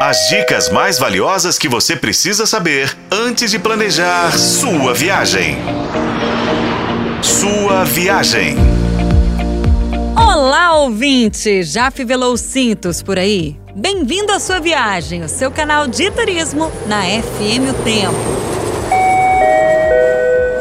As dicas mais valiosas que você precisa saber antes de planejar sua viagem. Sua viagem. Olá, ouvinte! Já fivelou os cintos por aí? Bem-vindo à sua viagem, o seu canal de turismo na FM O Tempo.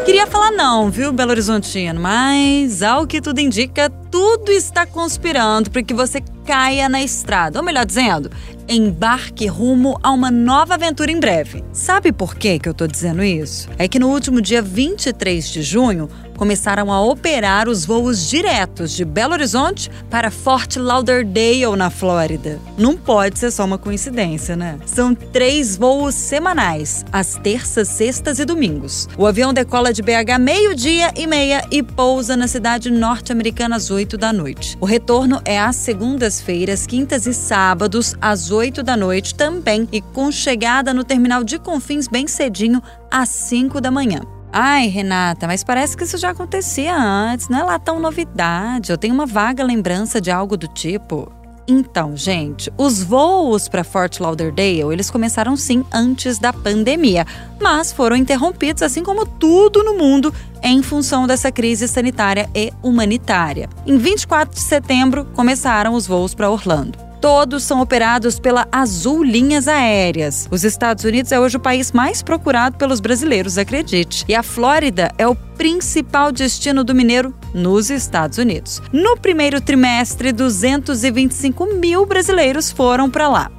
Queria falar não, viu, Belo Horizontino? Mas, ao que tudo indica, tudo está conspirando para que você caia na estrada. Ou melhor dizendo, embarque rumo a uma nova aventura em breve. Sabe por que, que eu tô dizendo isso? É que no último dia 23 de junho, começaram a operar os voos diretos de Belo Horizonte para Fort Lauderdale, na Flórida. Não pode ser só uma coincidência, né? São três voos semanais, às terças, sextas e domingos. O avião decola de BH meio-dia e meia e pousa na cidade norte-americana às 8 da noite. O retorno é às segundas-feiras, quintas e sábados, às 8 da noite também, e com chegada no terminal de Confins bem cedinho, às 5 da manhã. Ai, Renata, mas parece que isso já acontecia antes, não é lá tão novidade. Eu tenho uma vaga lembrança de algo do tipo. Então, gente, os voos para Fort Lauderdale, eles começaram sim antes da pandemia, mas foram interrompidos assim como tudo no mundo em função dessa crise sanitária e humanitária. Em 24 de setembro começaram os voos para Orlando. Todos são operados pela Azul Linhas Aéreas. Os Estados Unidos é hoje o país mais procurado pelos brasileiros, acredite. E a Flórida é o principal destino do mineiro nos Estados Unidos. No primeiro trimestre, 225 mil brasileiros foram para lá.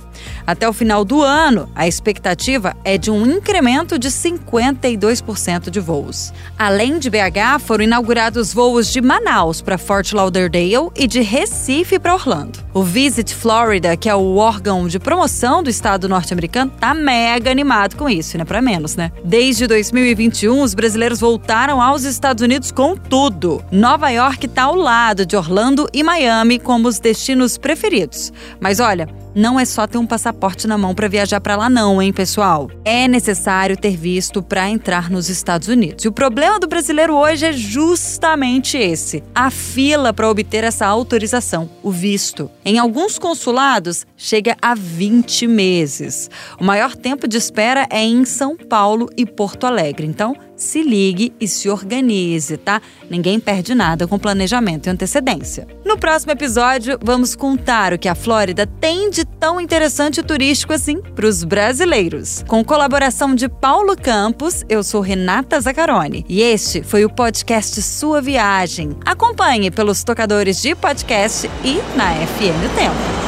Até o final do ano, a expectativa é de um incremento de 52% de voos. Além de BH, foram inaugurados voos de Manaus para Fort Lauderdale e de Recife para Orlando. O Visit Florida, que é o órgão de promoção do estado norte-americano, tá mega animado com isso, né? Para menos, né? Desde 2021, os brasileiros voltaram aos Estados Unidos com tudo. Nova York está ao lado de Orlando e Miami como os destinos preferidos. Mas olha, não é só ter um passaporte na mão para viajar para lá, não, hein, pessoal? É necessário ter visto para entrar nos Estados Unidos. E o problema do brasileiro hoje é justamente esse: a fila para obter essa autorização, o visto. Em alguns consulados, chega a 20 meses. O maior tempo de espera é em São Paulo e Porto Alegre. Então, se ligue e se organize, tá? Ninguém perde nada com planejamento e antecedência. No próximo episódio, vamos contar o que a Flórida tem de tão interessante e turístico assim para os brasileiros. Com colaboração de Paulo Campos, eu sou Renata Zacarone e este foi o podcast Sua Viagem. Acompanhe pelos tocadores de podcast e na FM Tempo.